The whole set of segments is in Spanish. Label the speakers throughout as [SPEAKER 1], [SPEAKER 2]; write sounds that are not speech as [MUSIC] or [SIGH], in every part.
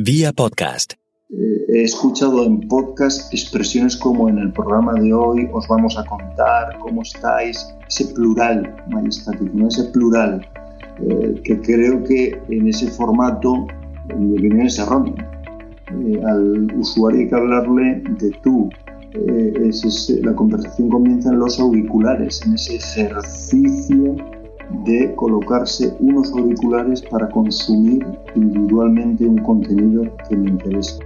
[SPEAKER 1] Vía podcast.
[SPEAKER 2] Eh, he escuchado en podcast expresiones como en el programa de hoy os vamos a contar cómo estáis, ese plural majestático, ese plural eh, que creo que en ese formato, en mi opinión, es erróneo. Eh, al usuario hay que hablarle de tú. la conversación comienza en los auriculares, en ese ejercicio de colocarse unos auriculares para consumir individualmente un contenido que me interesa.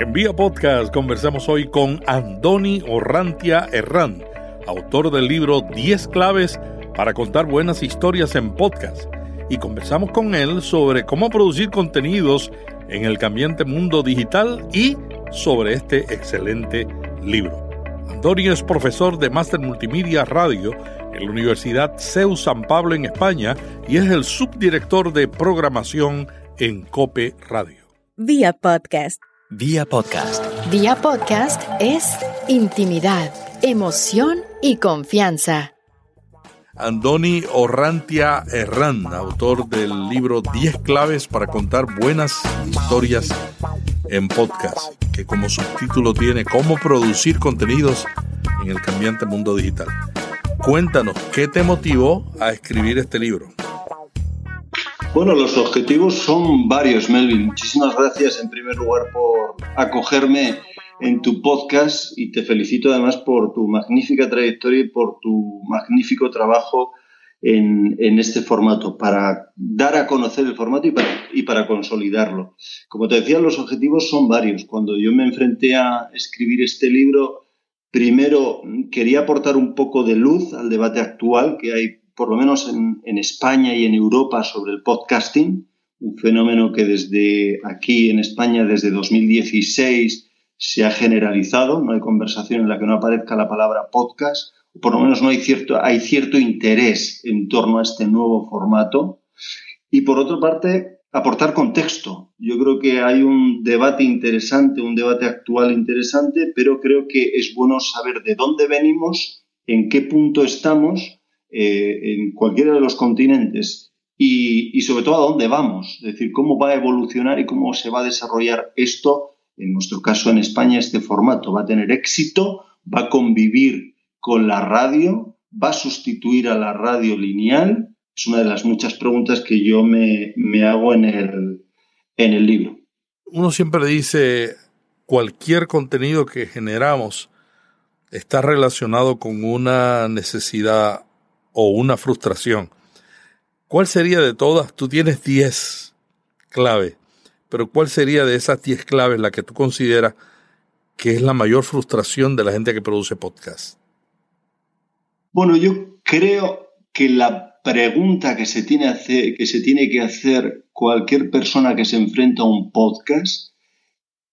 [SPEAKER 3] En Vía Podcast conversamos hoy con Andoni Orrantia Herrán, autor del libro 10 claves para contar buenas historias en podcast. Y conversamos con él sobre cómo producir contenidos en el cambiante mundo digital y sobre este excelente libro. Andoni es profesor de Máster Multimedia Radio en la Universidad CEU San Pablo en España y es el subdirector de programación en COPE Radio.
[SPEAKER 4] Vía podcast.
[SPEAKER 1] Vía podcast.
[SPEAKER 4] Vía podcast es intimidad, emoción y confianza.
[SPEAKER 3] Andoni Orrantia Herrán, autor del libro 10 claves para contar buenas historias en podcast, que como subtítulo tiene Cómo producir contenidos en el cambiante mundo digital. Cuéntanos, ¿qué te motivó a escribir este libro?
[SPEAKER 2] Bueno, los objetivos son varios, Melvin. Muchísimas gracias en primer lugar por acogerme en tu podcast y te felicito además por tu magnífica trayectoria y por tu magnífico trabajo en, este formato, para dar a conocer el formato y para, y para consolidarlo. Como te decía, los objetivos son varios. Cuando yo me enfrenté a escribir este libro, Primero, quería aportar un poco de luz al debate actual que hay, por lo menos en, España y en Europa, sobre el podcasting, un fenómeno que desde aquí en España, desde 2016, se ha generalizado. No hay conversación en la que no aparezca la palabra podcast, por lo menos no hay cierto, hay cierto interés en torno a este nuevo formato. Y por otra parte, aportar contexto. Yo creo que hay un debate interesante, un debate actual interesante, pero creo que es bueno saber de dónde venimos, en qué punto estamos eh, en cualquiera de los continentes y, sobre todo a dónde vamos, es decir, cómo va a evolucionar y cómo se va a desarrollar esto, en nuestro caso en España, este formato. ¿Va a tener éxito? ¿Va a convivir con la radio? ¿Va a sustituir a la radio lineal? Es una de las muchas preguntas que yo me, hago en el, en el libro.
[SPEAKER 3] Uno siempre dice, cualquier contenido que generamos está relacionado con una necesidad o una frustración. ¿Cuál sería de todas? Tú tienes 10 claves, pero ¿cuál sería de esas 10 claves la que tú consideras que es la mayor frustración de la gente que produce podcast?
[SPEAKER 2] Bueno, yo creo que la pregunta que se, tiene que hacer cualquier persona que se enfrenta a un podcast,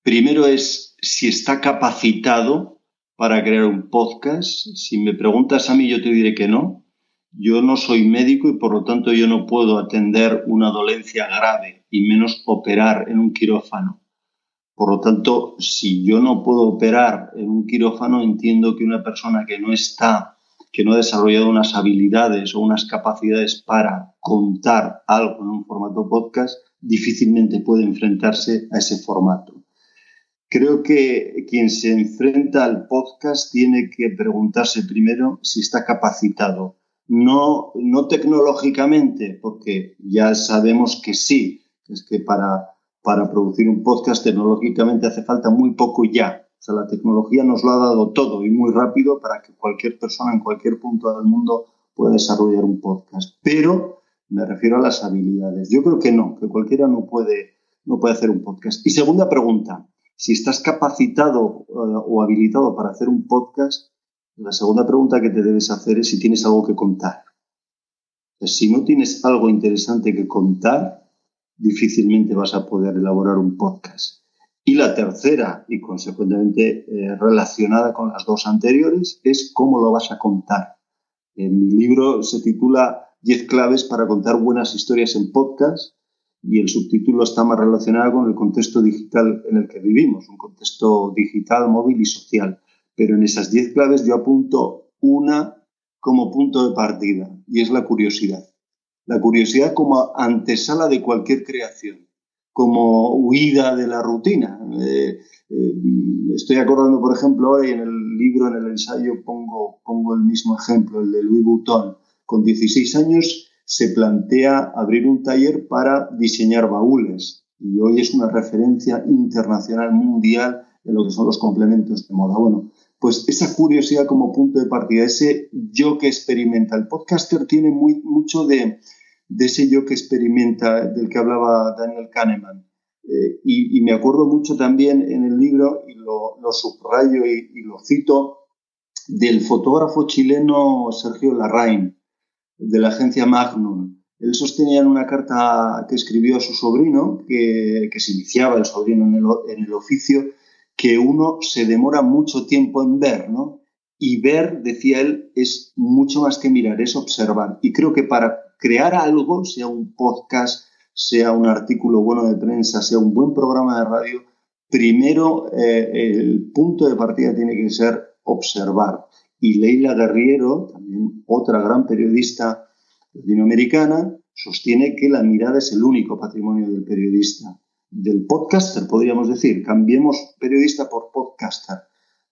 [SPEAKER 2] primero es si está capacitado para crear un podcast. Si me preguntas a mí, yo te diré que no. Yo no soy médico y por lo tanto yo no puedo atender una dolencia grave y menos operar en un quirófano. Por lo tanto, si yo no puedo operar en un quirófano, entiendo que una persona que no está que no ha desarrollado unas habilidades o unas capacidades para contar algo en un formato podcast, difícilmente puede enfrentarse a ese formato. Creo que quien se enfrenta al podcast tiene que preguntarse primero si está capacitado. No, no tecnológicamente, porque ya sabemos que sí, es que para, para producir un podcast tecnológicamente hace falta muy poco ya. O sea, la tecnología nos lo ha dado todo y muy rápido para que cualquier persona en cualquier punto del mundo pueda desarrollar un podcast. Pero me refiero a las habilidades. Yo creo que no, que cualquiera no puede, no puede hacer un podcast. Y segunda pregunta, si estás capacitado eh, o habilitado para hacer un podcast, la segunda pregunta que te debes hacer es si tienes algo que contar. si no tienes algo interesante que contar, difícilmente vas a poder elaborar un podcast. Y la tercera, y consecuentemente eh, relacionada con las dos anteriores, es cómo lo vas a contar. En mi libro se titula 10 claves para contar buenas historias en podcast y el subtítulo está más relacionado con el contexto digital en el que vivimos, un contexto digital, móvil y social. Pero en esas 10 claves yo apunto una como punto de partida y es la curiosidad. La curiosidad como antesala de cualquier creación como huida de la rutina. Eh, eh, estoy acordando, por ejemplo, ahora en el libro, en el ensayo, pongo, pongo el mismo ejemplo, el de Louis Vuitton. Con 16 años se plantea abrir un taller para diseñar baúles y hoy es una referencia internacional mundial en lo que son los complementos de moda. Bueno, pues esa curiosidad como punto de partida, ese yo que experimenta. El podcaster tiene muy, mucho de, de ese yo que experimenta del que hablaba Daniel Kahneman. Eh, y, me acuerdo mucho también en el libro, y lo, subrayo y, lo cito, del fotógrafo chileno Sergio Larraín, de la agencia Magnum. Él sostenía en una carta que escribió a su sobrino, que, se iniciaba el sobrino en el, en el, oficio, que uno se demora mucho tiempo en ver, ¿no? Y ver, decía él, es mucho más que mirar, es observar. Y creo que para crear algo, sea un podcast, sea un artículo bueno de prensa, sea un buen programa de radio, primero eh, el punto de partida tiene que ser observar. Y Leila Guerriero, también otra gran periodista latinoamericana, sostiene que la mirada es el único patrimonio del periodista, del podcaster, podríamos decir. Cambiemos periodista por podcaster.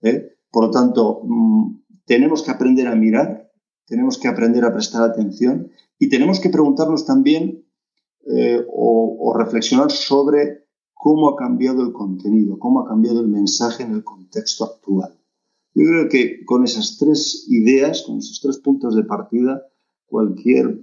[SPEAKER 2] ¿eh? Por lo tanto, mm, tenemos que aprender a mirar, tenemos que aprender a prestar atención y tenemos que preguntarnos también eh, o, reflexionar sobre cómo ha cambiado el contenido, cómo ha cambiado el mensaje en el contexto actual. Yo creo que con esas tres ideas, con esos tres puntos de partida, cualquier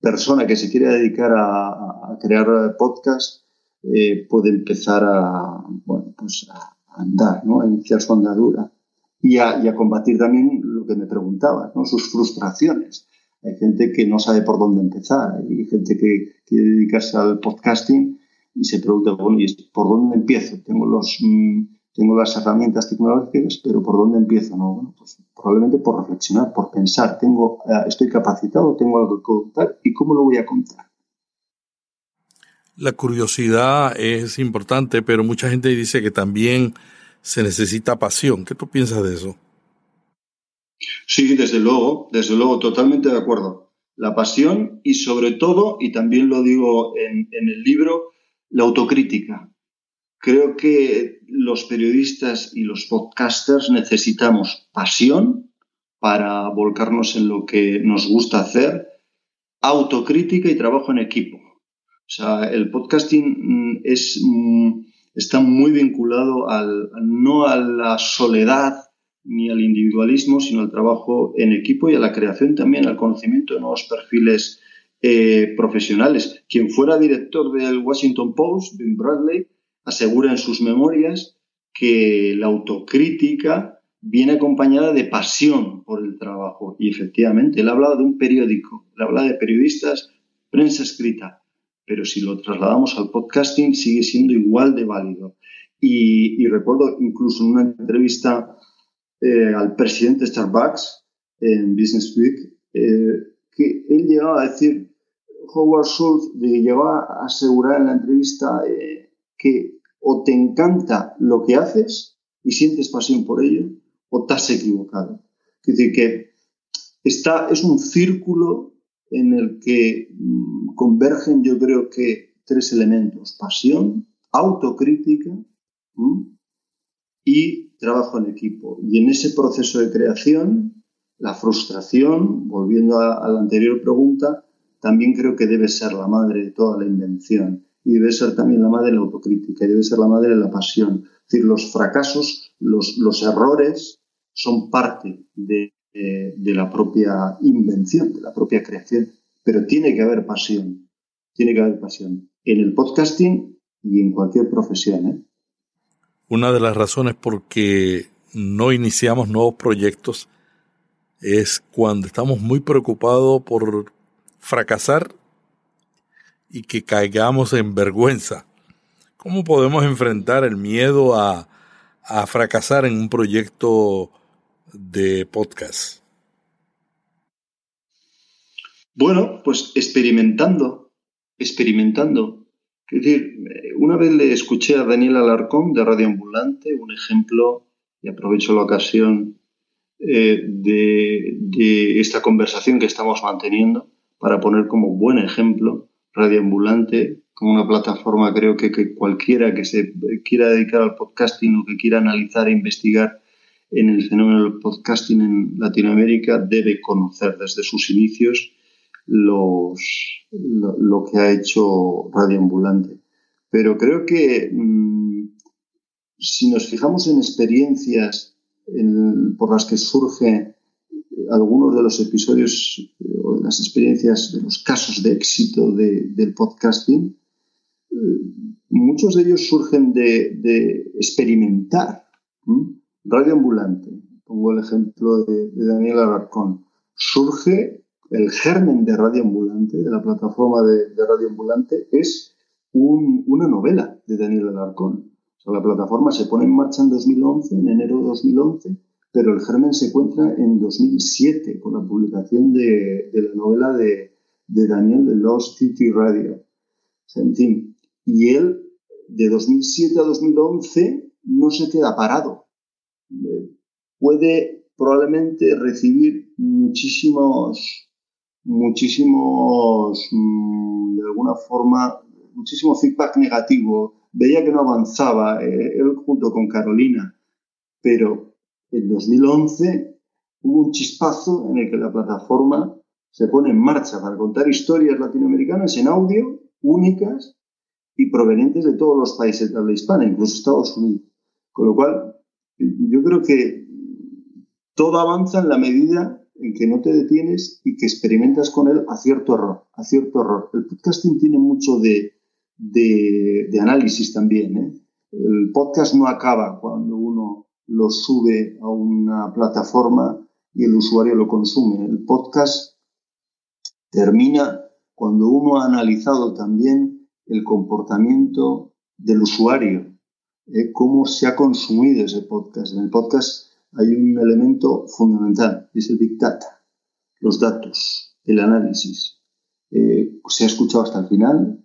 [SPEAKER 2] persona que se quiera dedicar a, crear podcast eh, puede empezar a, pues a andar, ¿no? a iniciar su andadura y a, combatir también lo que me preguntaba, ¿no? sus frustraciones. Hay gente que no sabe por dónde empezar, hay gente que quiere dedicarse al podcasting y se pregunta, bueno, ¿y por dónde empiezo? Tengo, los, mm, tengo las herramientas tecnológicas, pero ¿por dónde empiezo? No, bueno, pues probablemente por reflexionar, por pensar, tengo, eh, estoy capacitado, tengo algo que contar y cómo lo voy a contar.
[SPEAKER 3] La curiosidad es importante, pero mucha gente dice que también se necesita pasión. ¿Qué tú piensas de eso?
[SPEAKER 2] Sí, desde luego, desde luego, totalmente de acuerdo. La pasión y sobre todo, y también lo digo en, el libro, la autocrítica. Creo que los periodistas y los podcasters necesitamos pasión para volcarnos en lo que nos gusta hacer, autocrítica y trabajo en equipo. O sea, el podcasting mm, es, mm, está muy vinculado al, no a la soledad ni al individualismo, sino al trabajo en equipo y a la creación también, al conocimiento de nuevos perfiles eh, profesionales. Quien fuera director del Washington Post, Ben Bradley, asegura en sus memorias que la autocrítica viene acompañada de pasión por el trabajo. Y efectivamente, él hablaba de un periódico, él habla de periodistas, prensa escrita, pero si lo trasladamos al podcasting sigue siendo igual de válido. Y, y recuerdo incluso en una entrevista eh, al presidente Starbucks en Business Week, eh, que él llegaba a decir, Howard Schultz llegaba a asegurar en la entrevista eh, que o te encanta lo que haces y sientes pasión por ello, o te equivocado. Es decir, que está, es un círculo en el que mm, convergen, yo creo que, tres elementos: pasión, autocrítica y trabajo en equipo. Y en ese proceso de creación, la frustración, volviendo a, la anterior pregunta, también creo que debe ser la madre de toda la invención. Y debe ser también la madre de la autocrítica, y debe ser la madre de la pasión. Es decir, los fracasos, los, los errores son parte de, de la propia invención, de la propia creación. Pero tiene que haber pasión, tiene que haber pasión. En el podcasting y en cualquier profesión. ¿eh?
[SPEAKER 3] Una de las razones por que no iniciamos nuevos proyectos es cuando estamos muy preocupados por fracasar y que caigamos en vergüenza. ¿Cómo podemos enfrentar el miedo a, a fracasar en un proyecto de podcast?
[SPEAKER 2] Bueno, pues experimentando, experimentando. Es decir, una vez le escuché a Daniel Alarcón de Radio Ambulante un ejemplo, y aprovecho la ocasión eh, de, esta conversación que estamos manteniendo para poner como buen ejemplo Radio Ambulante, como una plataforma, creo que, que, cualquiera que se quiera dedicar al podcasting o que quiera analizar e investigar en el fenómeno del podcasting en Latinoamérica debe conocer desde sus inicios lo, que ha hecho Radio Ambulante. Pero creo que mm, si nos fijamos en experiencias por las que surge algunos de los episodios eh, o de las experiencias, de los casos de éxito del podcasting, eh, muchos de ellos surgen de, experimentar. Radio Ambulante, pongo el ejemplo de, Daniel Alarcón, surge el germen de Radio Ambulante, de la plataforma de, Radio Ambulante, es una novela de Daniel Alarcón. La plataforma se pone en marcha en 2011, en enero de 2011, pero el germen se encuentra en 2007 con la publicación de, la novela de, Daniel de Lost City Radio. en fin, y él de 2007 a 2011 no se queda parado. Puede probablemente recibir muchísimos, muchísimos, mm, de alguna forma, muchísimo feedback negativo. Veía que no avanzaba, eh, él junto con Carolina, pero en 2011 hubo un chispazo en el que la plataforma se pone en marcha para contar historias latinoamericanas en audio, únicas y provenientes de todos los países de habla hispana, incluso Estados Unidos. Con lo cual, yo creo que todo avanza en la medida en que no te detienes y que experimentas con él a cierto error, a cierto error. El podcasting tiene mucho de, de análisis también. ¿eh? El podcast no acaba cuando uno lo sube a una plataforma y el usuario lo consume. El podcast termina cuando uno ha analizado también el comportamiento del usuario, eh, cómo se ha consumido ese podcast. En el podcast hay un elemento fundamental, es el Big Data, los datos, el análisis. Eh, ¿Se ha escuchado hasta el final?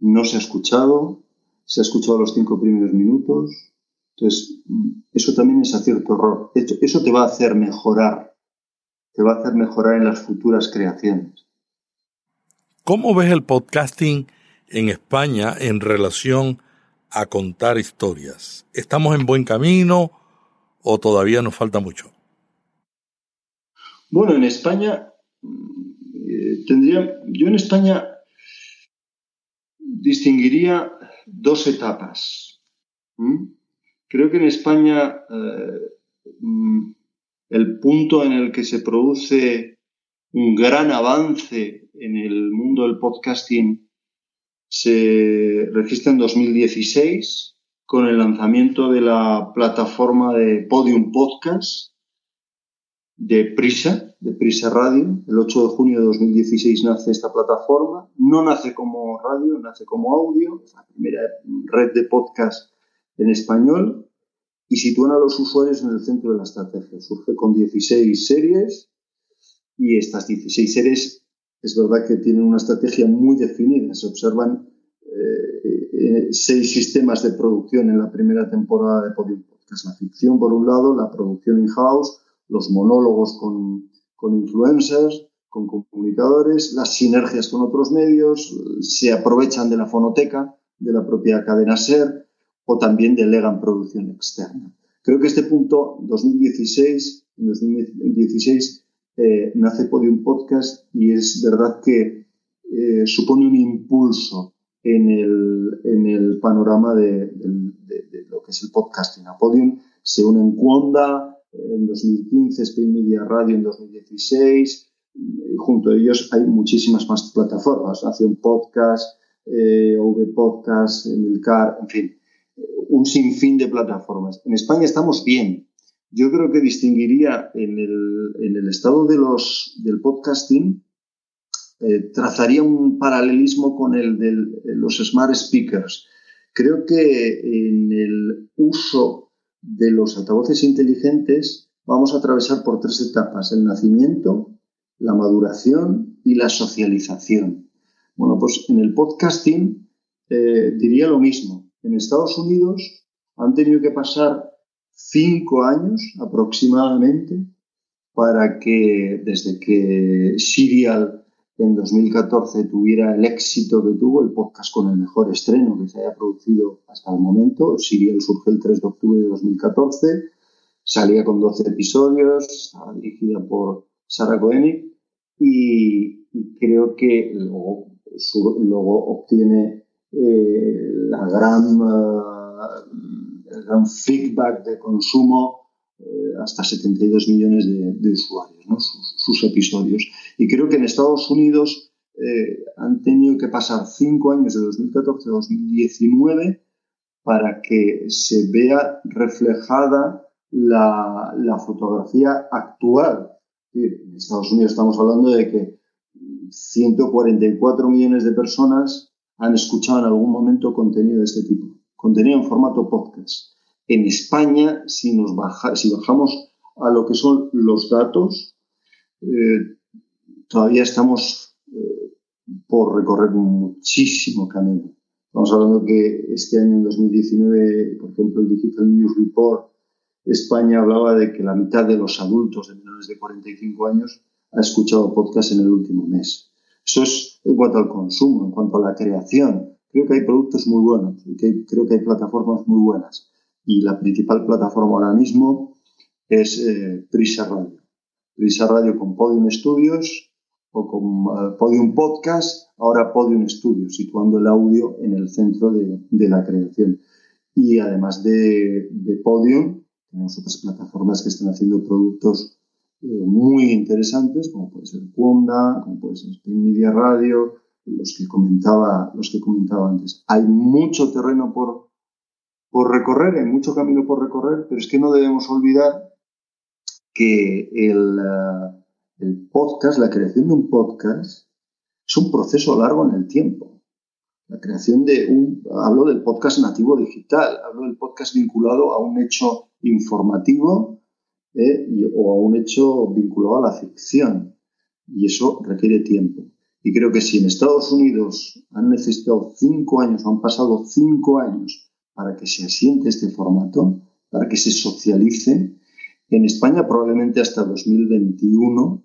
[SPEAKER 2] ¿No se ha escuchado? ¿Se ha escuchado los cinco primeros minutos? Entonces, eso también es a cierto error. Eso te va a hacer mejorar, te va a hacer mejorar en las futuras creaciones.
[SPEAKER 3] ¿Cómo ves el podcasting en España en relación a contar historias? ¿Estamos en buen camino o todavía nos falta mucho?
[SPEAKER 2] Bueno, en España eh, tendría, yo en España distinguiría dos etapas. Creo que en España eh, mm, el punto en el que se produce un gran avance en el mundo del podcasting se registra en 2016 con el lanzamiento de la plataforma de Podium Podcast de Prisa, de Prisa Radio. El 8 de junio de 2016 nace esta plataforma. No nace como radio, nace como audio. Es la primera red de podcast en español y sitúan a los usuarios en el centro de la estrategia. Surge con 16 series y estas 16 series es verdad que tienen una estrategia muy definida. Se observan eh, eh, seis sistemas de producción en la primera temporada de Podium Podcast. La ficción, por un lado, la producción in-house, los monólogos con, con influencers, con comunicadores, las sinergias con otros medios, se aprovechan de la fonoteca, de la propia cadena SER, o también delegan producción externa. Creo que este punto, 2016, en 2016 eh, nace Podium Podcast y es verdad que eh, supone un impulso en el, en el panorama de, lo que es el podcasting. A Podium se unen Cuonda en 2015, Spain Media Radio en 2016. Y junto a ellos hay muchísimas más plataformas, Acción Podcast, eh, V Podcast, Emilcar, en fin un sinfín de plataformas. En España estamos bien. Yo creo que distinguiría en el, estado de los, del podcasting, eh, trazaría un paralelismo con el de los smart speakers. Creo que en el uso de los altavoces inteligentes vamos a atravesar por tres etapas, el nacimiento, la maduración y la socialización. Bueno, pues en el podcasting eh, diría lo mismo en Estados Unidos han tenido que pasar cinco años aproximadamente para que desde que Serial en 2014 tuviera el éxito que tuvo, el podcast con el mejor estreno que se haya producido hasta el momento. Serial surge el 3 de octubre de 2014, salía con 12 episodios, estaba dirigida por Sarah Koenig y, creo que luego, obtiene eh, la gran, eh, el gran feedback de consumo eh, hasta 72 millones de, usuarios, ¿no? Sus, episodios. Y creo que en Estados Unidos eh, han tenido que pasar cinco años de 2014 a 2019 para que se vea reflejada la, la fotografía actual. En Estados Unidos estamos hablando de que 144 millones de personas han escuchado en algún momento contenido de este tipo, contenido en formato podcast. En España, si, nos baja, si bajamos a lo que son los datos, eh, todavía estamos eh, por recorrer muchísimo camino. Estamos hablando que este año, en 2019, por ejemplo, el Digital News Report, España hablaba de que la mitad de los adultos de menores de 45 años ha escuchado podcast en el último mes. Eso es en cuanto al consumo, en cuanto a la creación. Creo que hay productos muy buenos y creo que hay plataformas muy buenas y la principal plataforma ahora mismo es eh, Prisa Radio. Prisa Radio con Podium Studios o con eh, Podium Podcast, ahora Podium Studios, situando el audio en el centro de, la creación. Y además de, Podium, tenemos otras plataformas que están haciendo productos eh, muy interesantes, como puede ser Wanda, como puede ser Spin Media Radio, los que comentaba, los que comentaba antes. Hay mucho terreno por, por recorrer, hay mucho camino por recorrer, pero es que no debemos olvidar que el, eh, el podcast, la creación de un podcast, es un proceso largo en el tiempo. La creación de un, hablo del podcast nativo digital, hablo del podcast vinculado a un hecho informativo eh, o a un hecho vinculado a la ficción. Y eso requiere tiempo. Y creo que si en Estados Unidos han necesitado cinco años, han pasado cinco años para que se asiente este formato, para que se socialice. En España probablemente hasta 2021,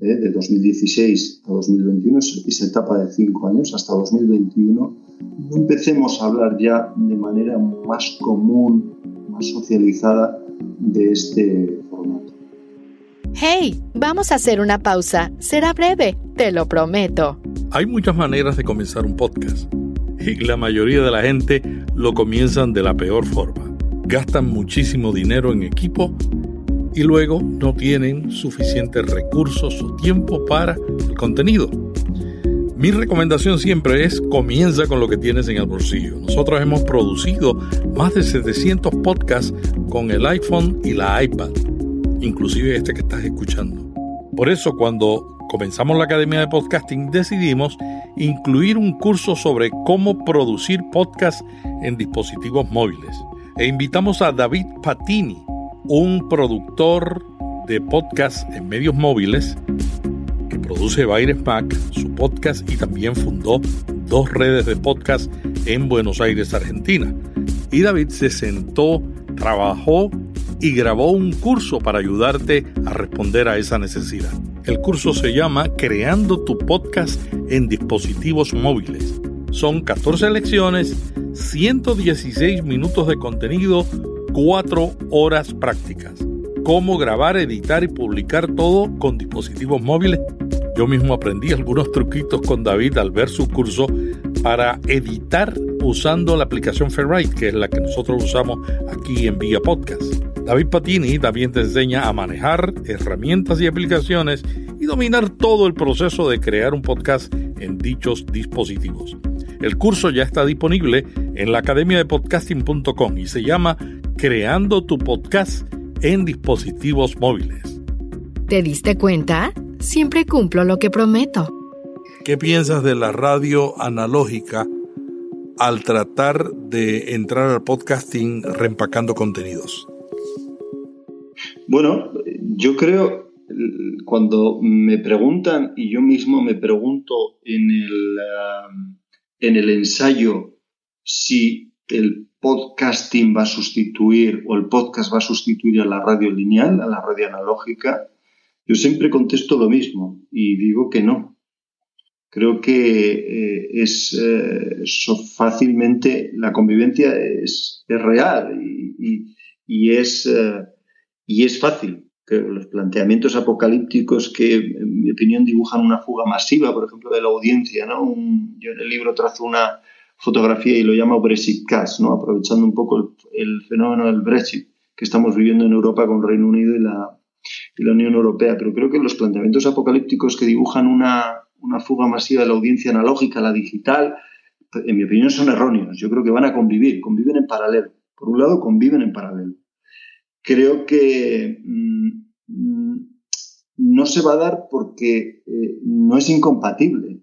[SPEAKER 2] ¿eh? de 2016 a 2021, esa etapa de cinco años, hasta 2021, no empecemos a hablar ya de manera más común, más socializada de este formato.
[SPEAKER 4] Hey, vamos a hacer una pausa. Será breve, te lo prometo.
[SPEAKER 3] Hay muchas maneras de comenzar un podcast y la mayoría de la gente lo comienzan de la peor forma. Gastan muchísimo dinero en equipo y luego no tienen suficientes recursos o tiempo para el contenido. Mi recomendación siempre es comienza con lo que tienes en el bolsillo. Nosotros hemos producido más de 700 podcasts con el iPhone y la iPad, inclusive este que estás escuchando. Por eso cuando comenzamos la Academia de Podcasting, decidimos incluir un curso sobre cómo producir podcast en dispositivos móviles. E invitamos a David Patini, un productor de podcast en medios móviles que produce Baires Mac, su podcast y también fundó dos redes de podcast en Buenos Aires, Argentina. Y David se sentó, trabajó y grabó un curso para ayudarte a responder a esa necesidad. El curso se llama Creando tu podcast en dispositivos móviles. Son 14 lecciones, 116 minutos de contenido, 4 horas prácticas. Cómo grabar, editar y publicar todo con dispositivos móviles. Yo mismo aprendí algunos truquitos con David al ver su curso para editar usando la aplicación Ferrite, que es la que nosotros usamos aquí en Vía Podcast. David Patini también te enseña a manejar herramientas y aplicaciones y dominar todo el proceso de crear un podcast en dichos dispositivos. El curso ya está disponible en la academia de podcasting.com y se llama Creando tu podcast en dispositivos móviles.
[SPEAKER 4] ¿Te diste cuenta? Siempre cumplo lo que prometo.
[SPEAKER 3] ¿Qué piensas de la radio analógica al tratar de entrar al podcasting reempacando contenidos?
[SPEAKER 2] Bueno, yo creo, cuando me preguntan, y yo mismo me pregunto en el, um, en el ensayo si el podcasting va a sustituir o el podcast va a sustituir a la radio lineal, a la radio analógica, yo siempre contesto lo mismo y digo que no. Creo que eh, es fácilmente, la convivencia es, real y, es, y es fácil. Que los planteamientos apocalípticos que, en mi opinión, dibujan una fuga masiva, por ejemplo, de la audiencia. ¿no? yo en el libro trazo una fotografía y lo llamo Brexit Cash, ¿no? aprovechando un poco el fenómeno del Brexit que estamos viviendo en Europa con Reino Unido y la, la Unión Europea. Pero creo que los planteamientos apocalípticos que dibujan una, una fuga masiva de la audiencia analógica la digital, en mi opinión, son erróneos. Yo creo que van a convivir, conviven en paralelo. Por un lado, conviven en paralelo. Creo que mm, mm, no se va a dar porque eh, no es incompatible.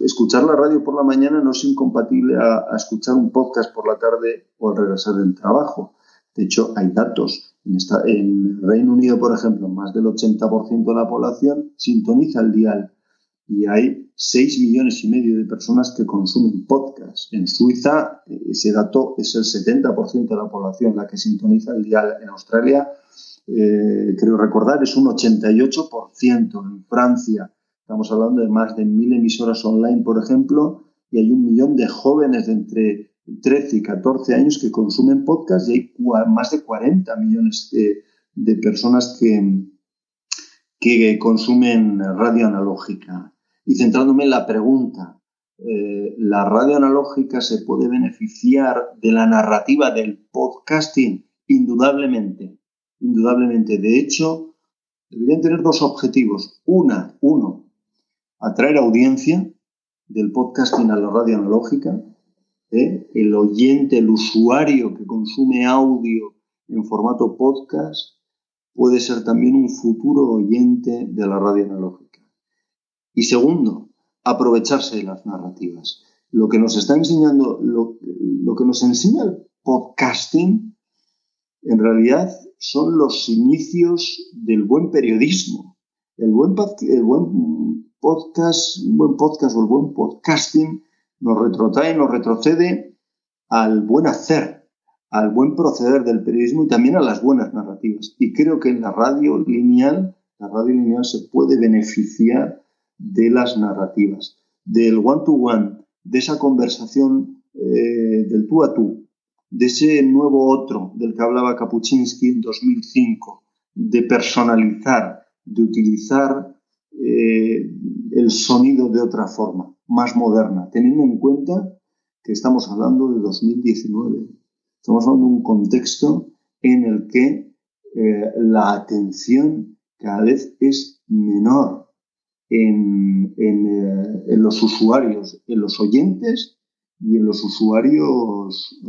[SPEAKER 2] Escuchar la radio por la mañana no es incompatible a, escuchar un podcast por la tarde o al regresar del trabajo. De hecho, hay datos. En, esta, Reino Unido, por ejemplo, más del 80% de la población sintoniza el dial y hay 6 millones y medio de personas que consumen podcast. En Suiza, ese dato es el 70% de la población la que sintoniza el dial. En Australia, eh, creo recordar, es un 88%. En Francia, estamos hablando de más de mil emisoras online, por ejemplo, y hay un millón de jóvenes de entre 13 y 14 años que consumen podcast y hay más de 40 millones de, personas que, que consumen radio analógica. Y centrándome en la pregunta, eh, ¿la radio analógica se puede beneficiar de la narrativa del podcasting? Indudablemente, indudablemente. De hecho, deberían tener dos objetivos. Una, uno, atraer audiencia del podcasting a la radio analógica ¿eh? el oyente, el usuario que consume audio en formato podcast, puede ser también un futuro oyente de la radio analógica. Y segundo, aprovecharse de las narrativas. Lo que nos está enseñando, lo, que nos enseña el podcasting, en realidad son los inicios del buen periodismo. El buen, el buen podcast, un buen podcast o el buen podcasting nos retrotrae, nos retrocede al buen hacer, al buen proceder del periodismo y también a las buenas narrativas. Y creo que en la radio lineal, la radio lineal se puede beneficiar de las narrativas, del one-to-one, de esa conversación eh, del tú a tú, de ese nuevo otro del que hablaba Kapuczynski en 2005, de personalizar, de utilizar eh, el sonido de otra forma más moderna, teniendo en cuenta que estamos hablando de 2019. Estamos hablando de un contexto en el que eh, la atención cada vez es menor en, eh, en, los usuarios, en los oyentes y en los usuarios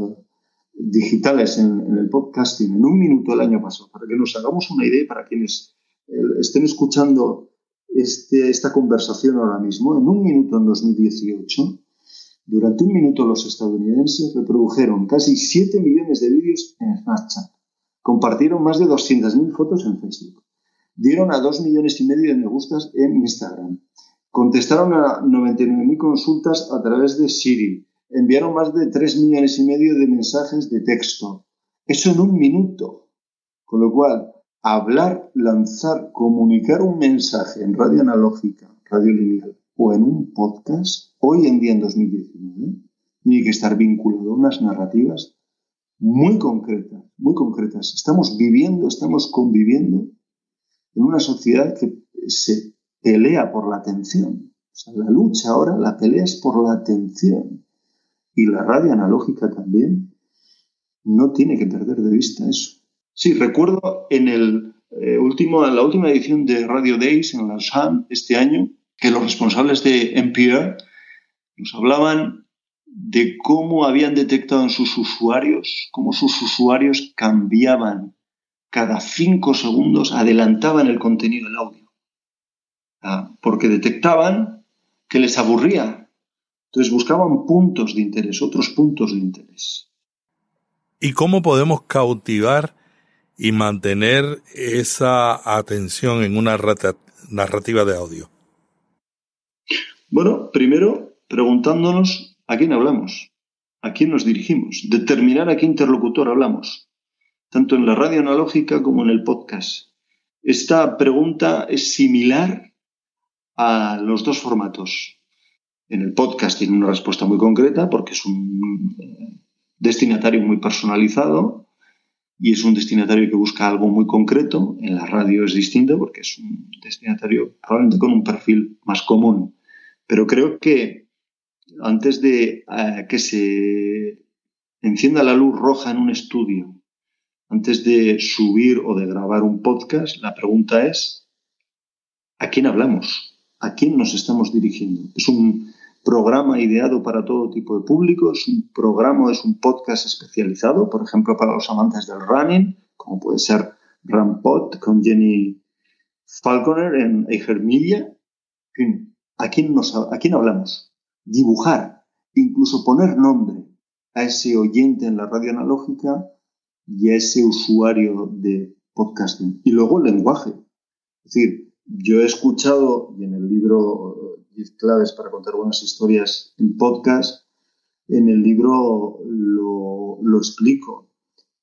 [SPEAKER 2] digitales en, en, el podcasting. En un minuto el año pasado, para que nos hagamos una idea, para quienes estén escuchando este, esta conversación ahora mismo, en un minuto en 2018, durante un minuto los estadounidenses reprodujeron casi 7 millones de vídeos en Snapchat, compartieron más de 200.000 fotos en Facebook, dieron a 2 millones y medio de me gustas en Instagram, contestaron a 99.000 consultas a través de Siri, enviaron más de 3 millones y medio de mensajes de texto. Eso en un minuto. Con lo cual, hablar, lanzar, comunicar un mensaje en radio analógica, radio lineal o en un podcast, hoy en día en 2019, tiene que estar vinculado a unas narrativas muy concretas, muy concretas. Estamos viviendo, estamos conviviendo en una sociedad que se pelea por la atención. La lucha ahora, la pelea es por la atención. Y la radio analógica también no tiene que perder de vista eso. Sí, recuerdo en, el, eh, último, en la última edición de Radio Days en Lausanne este año que los responsables de NPR nos hablaban de cómo habían detectado en sus usuarios, cómo sus usuarios cambiaban cada cinco segundos, adelantaban el contenido del audio, ah, porque detectaban que les aburría. Entonces buscaban puntos de interés, otros puntos de interés.
[SPEAKER 3] ¿Y cómo podemos cautivar y mantener esa atención en una narrativa de audio?
[SPEAKER 2] Bueno, primero preguntándonos a quién hablamos, a quién nos dirigimos, determinar a qué interlocutor hablamos, tanto en la radio analógica como en el podcast. Esta pregunta es similar a los dos formatos. En el podcast tiene una respuesta muy concreta porque es un eh, destinatario muy personalizado y es un destinatario que busca algo muy concreto. En la radio es distinto porque es un destinatario probablemente con un perfil más común. Pero creo que antes de eh, que se encienda la luz roja en un estudio, antes de subir o de grabar un podcast, la pregunta es, ¿a quién hablamos? ¿A quién nos estamos dirigiendo? Es un programa ideado para todo tipo de público, es un programa, es un podcast especializado, por ejemplo, para los amantes del running, como puede ser Rampot con Jenny Falconer en Eiger Media. ¿a quién, nos, ¿a quién hablamos? Dibujar, incluso poner nombre a ese oyente en la radio analógica y a ese usuario de podcasting. Y luego el lenguaje. Es decir, yo he escuchado, y en el libro 10 claves para contar buenas historias en podcast, en el libro lo, explico.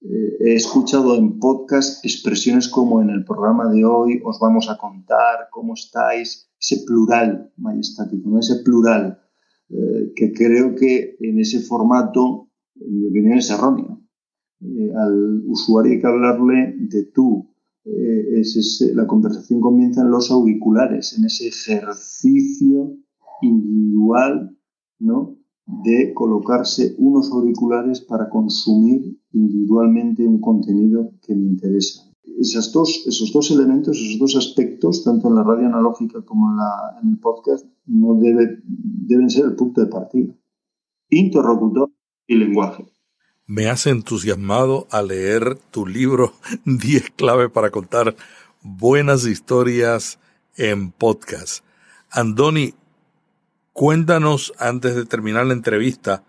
[SPEAKER 2] Eh, he escuchado en podcast expresiones como en el programa de hoy os vamos a contar cómo estáis, ese plural majestático, ese plural eh, que creo que en ese formato, en mi opinión, es erróneo. Eh, al usuario hay que hablarle de tú. Es la conversación comienza en los auriculares, en ese ejercicio individual, ¿no? de colocarse unos auriculares para consumir individualmente un contenido que me interesa. Esos dos, esos dos elementos, esos dos aspectos, tanto en la radio analógica como en, la, en el podcast, no debe, deben ser el punto de partida. Interlocutor y lenguaje.
[SPEAKER 3] Me has entusiasmado a leer tu libro [LAUGHS] 10 claves para contar buenas historias en podcast. Andoni, Cuéntanos, antes de terminar la entrevista,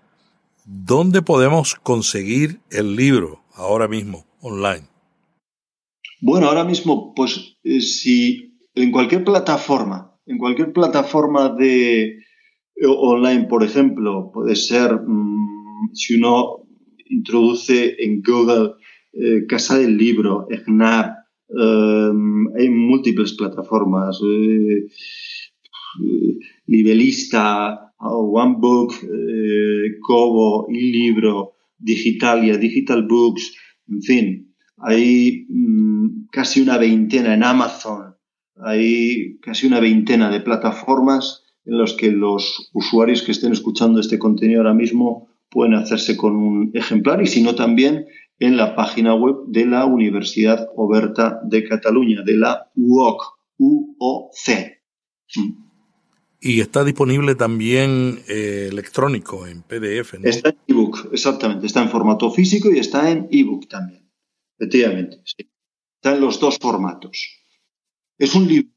[SPEAKER 3] ¿dónde podemos conseguir el libro ahora mismo, online?
[SPEAKER 2] Bueno, ahora mismo, pues eh, si en cualquier plataforma, en cualquier plataforma de eh, online, por ejemplo, puede ser, mm, si uno introduce en Google eh, Casa del Libro, EGNAP, hay múltiples plataformas. Nivelista, OneBook, eh, Kobo, Libro, Digitalia, Digital Books, en fin, hay mm, casi una veintena en Amazon, hay casi una veintena de plataformas en las que los usuarios que estén escuchando este contenido ahora mismo pueden hacerse con un ejemplar y si no también en la página web de la Universidad Oberta de Cataluña, de la UOC, UOC.
[SPEAKER 3] Y está disponible también eh, electrónico, en PDF. ¿no?
[SPEAKER 2] Está en ebook, exactamente. Está en formato físico y está en ebook también. Efectivamente, sí. Está en los dos formatos. Es un libro,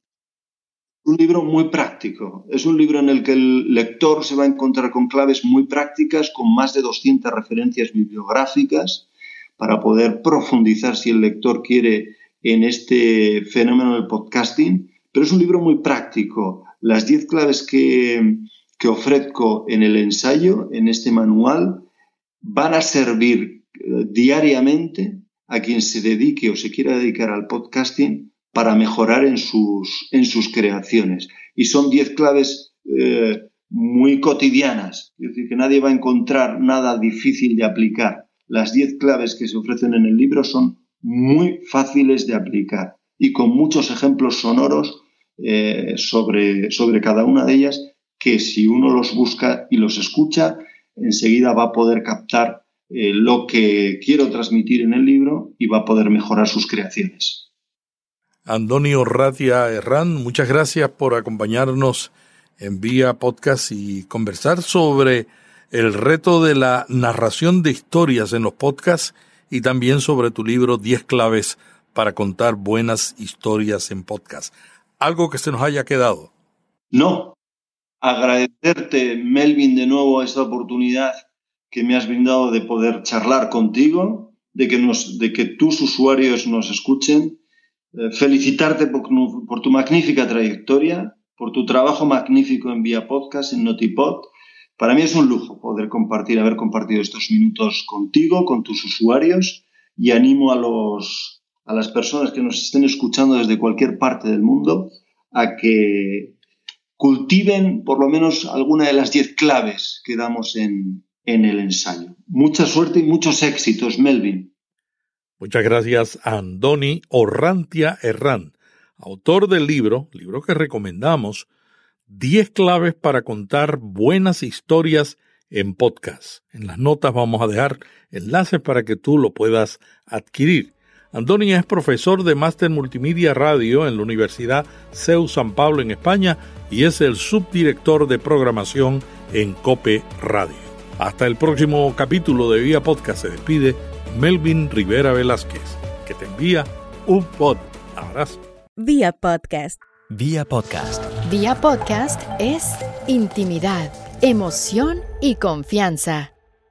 [SPEAKER 2] un libro muy práctico. Es un libro en el que el lector se va a encontrar con claves muy prácticas, con más de 200 referencias bibliográficas, para poder profundizar, si el lector quiere, en este fenómeno del podcasting. Pero es un libro muy práctico las 10 claves que, ofrezco en el ensayo, en este manual, van a servir eh, diariamente a quien se dedique o se quiera dedicar al podcasting para mejorar en sus, en sus creaciones. Y son 10 claves eh, muy cotidianas, es decir, que nadie va a encontrar nada difícil de aplicar. Las 10 claves que se ofrecen en el libro son muy fáciles de aplicar y con muchos ejemplos sonoros eh, sobre, sobre cada una de ellas que si uno los busca y los escucha, enseguida va a poder captar eh, lo que quiero transmitir en el libro y va a poder mejorar sus creaciones.
[SPEAKER 3] Antonio Ratia Herrán, muchas gracias por acompañarnos en vía podcast y conversar sobre el reto de la narración de historias en los podcasts y también sobre tu libro 10 claves para contar buenas historias en podcast algo que se nos haya quedado.
[SPEAKER 2] No. Agradecerte, Melvin, de nuevo esta oportunidad que me has brindado de poder charlar contigo, de que, nos, de que tus usuarios nos escuchen. Eh, felicitarte por, tu magnífica trayectoria, por tu trabajo magnífico en Vía Podcast, en Notipod. Para mí es un lujo poder compartir, haber compartido estos minutos contigo, con tus usuarios, y animo a los, a las personas que nos estén escuchando desde cualquier parte del mundo a que cultiven por lo menos alguna de las diez claves que damos en, en el ensayo. Mucha suerte y muchos éxitos, Melvin.
[SPEAKER 3] Muchas gracias a Andoni Orrantia Herrán, autor del libro, libro que recomendamos, 10 claves para contar buenas historias en podcast. En las notas vamos a dejar enlaces para que tú lo puedas adquirir. Andoni es profesor de Máster Multimedia Radio en la Universidad CEU San Pablo en España y es el subdirector de programación en Cope Radio. Hasta el próximo capítulo de Vía Podcast se despide Melvin Rivera Velázquez, que te envía un pod. Abrazo.
[SPEAKER 5] Vía Podcast.
[SPEAKER 1] Vía Podcast.
[SPEAKER 4] Vía Podcast es intimidad, emoción y confianza.